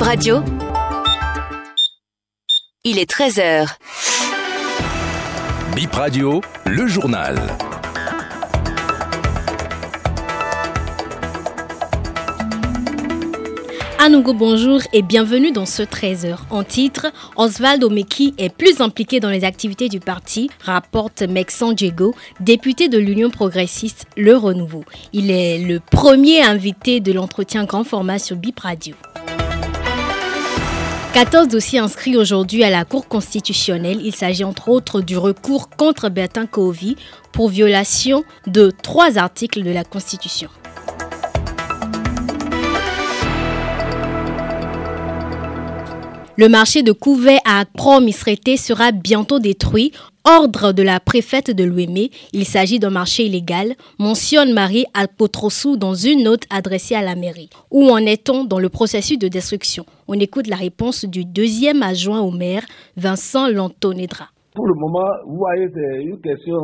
Radio. Il est 13h. Bip Radio, le journal. Anougo, bonjour et bienvenue dans ce 13h. En titre, Osvaldo Meki est plus impliqué dans les activités du parti, rapporte Mexan Diego, député de l'Union progressiste Le Renouveau. Il est le premier invité de l'entretien grand format sur Bip Radio. 14 dossiers inscrits aujourd'hui à la Cour constitutionnelle. Il s'agit entre autres du recours contre Bertin Kovi pour violation de trois articles de la Constitution. Le marché de Couvet à Pro-Misreté sera bientôt détruit. Ordre de la préfète de l'Ouémé, il s'agit d'un marché illégal, mentionne Marie Alpotrossou dans une note adressée à la mairie. Où en est-on dans le processus de destruction? On écoute la réponse du deuxième adjoint au maire, Vincent Lantonedra. Pour le moment, vous voyez, c'est une question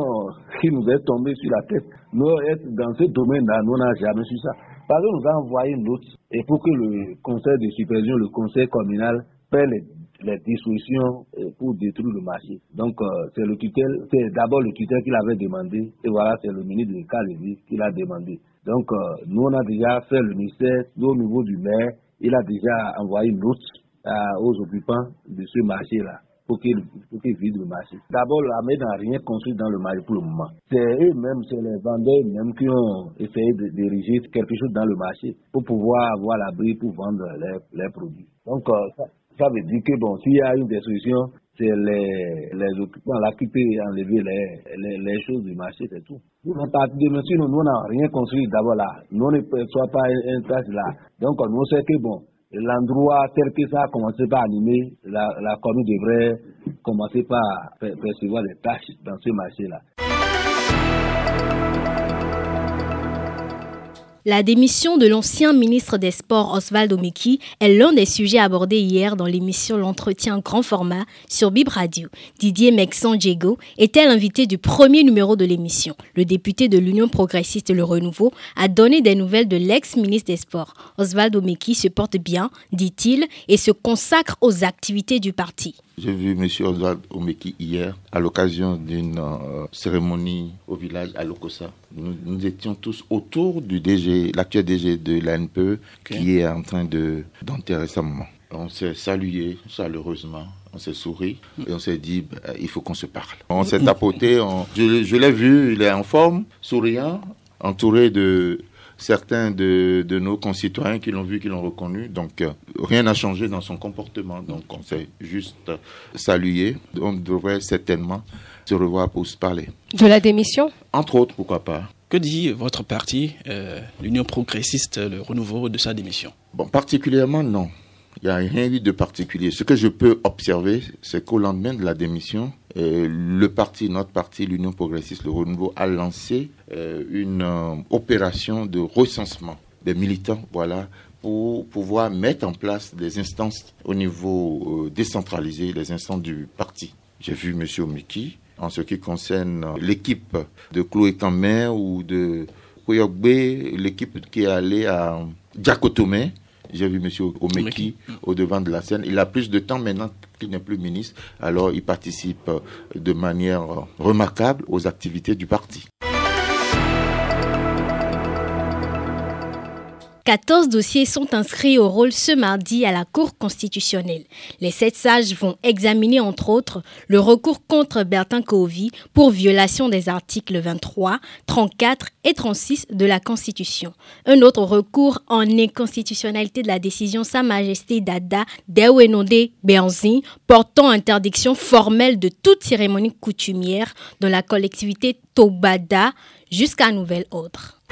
qui nous est tombée sur la tête. Nous, dans ce domaine-là, nous n'avons jamais su ça. Parce que nous avons envoyé une note et pour que le conseil de supervision, le conseil communal, les, les, dispositions euh, pour détruire le marché. Donc, euh, c'est le tutelle, c'est d'abord le tutelle qui l'avait demandé, et voilà, c'est le ministre de Calévis qui l'a demandé. Donc, euh, nous, on a déjà fait le ministère, au niveau du maire, il a déjà envoyé une note aux occupants de ce marché-là pour qu'ils vident le marché. D'abord, la maire n'a rien construit dans le marché pour le moment. C'est eux-mêmes, c'est les vendeurs eux-mêmes qui ont essayé de diriger quelque chose dans le marché pour pouvoir avoir l'abri pour vendre leurs, produits. Donc, veut dire que bon, s'il y a une destruction, c'est les, les occupants là qui peuvent enlever les, les, choses du marché, c'est tout. Nous, à partir de maintenant, nous n'avons rien construit d'abord là. Nous ne perçoit pas un place là. Donc, nous sait que bon, l'endroit tel que ça a commencé par animer, la, la commune devrait commencer par percevoir des tâches dans ce marché-là. La démission de l'ancien ministre des Sports Osvaldo Meki est l'un des sujets abordés hier dans l'émission L'entretien grand format sur Bib Radio. Didier Mexan Diego était l'invité du premier numéro de l'émission. Le député de l'Union progressiste Le Renouveau a donné des nouvelles de l'ex-ministre des Sports. Osvaldo Meki se porte bien, dit-il, et se consacre aux activités du parti. J'ai vu M. Oswald Omeki hier à l'occasion d'une euh, cérémonie au village à Lokosa. Nous, étions tous autour du DG, l'actuel DG de l'ANPE qui est en train de d'enterrer sa maman. On s'est salué chaleureusement, on s'est souri et on s'est dit bah, il faut qu'on se parle. On s'est tapoté, je, je l'ai vu, il est en forme, souriant, entouré de certains de, nos concitoyens qui l'ont vu, qui l'ont reconnu. Donc, euh, rien n'a changé dans son comportement. Donc, on s'est juste salué. On devrait certainement se revoir pour se parler. De la démission? Entre autres, pourquoi pas. Que dit votre parti, euh, l'Union progressiste, le renouveau de sa démission? Bon, particulièrement, non. Il n'y a rien de particulier. Ce que je peux observer, c'est qu'au lendemain de la démission, euh, le parti, notre parti, l'Union progressiste, le Renouveau, a lancé euh, une euh, opération de recensement des militants, voilà, pour pouvoir mettre en place des instances au niveau décentralisé, les instances du parti. J'ai vu M. Omiki en ce qui concerne l'équipe de Chloé Kamer ou de Koyokbe, l'équipe qui est allée à Diakotomé, j'ai vu M. Omeki au devant de la scène. Il a plus de temps maintenant qu'il n'est plus ministre. Alors il participe de manière remarquable aux activités du parti. 14 dossiers sont inscrits au rôle ce mardi à la Cour constitutionnelle. Les sept sages vont examiner entre autres le recours contre Bertin Kovi pour violation des articles 23, 34 et 36 de la Constitution. Un autre recours en inconstitutionnalité de la décision Sa Majesté Dada Dewenode Benzin portant interdiction formelle de toute cérémonie coutumière dans la collectivité Tobada jusqu'à nouvel ordre.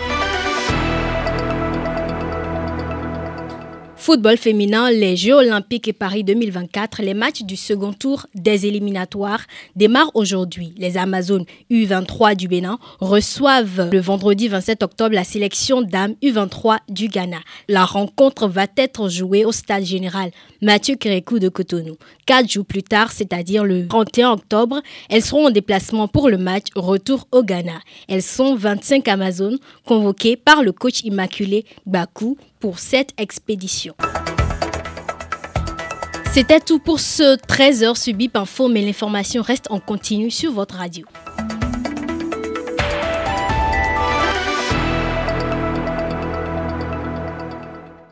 Football féminin, les Jeux olympiques et Paris 2024, les matchs du second tour des éliminatoires démarrent aujourd'hui. Les Amazones U23 du Bénin reçoivent le vendredi 27 octobre la sélection dames U23 du Ghana. La rencontre va être jouée au stade général Mathieu Kérékou de Cotonou. Quatre jours plus tard, c'est-à-dire le 31 octobre, elles seront en déplacement pour le match retour au Ghana. Elles sont 25 Amazones convoquées par le coach immaculé Bakou pour cette expédition. C'était tout pour ce 13h subi par Faux, mais l'information reste en continu sur votre radio.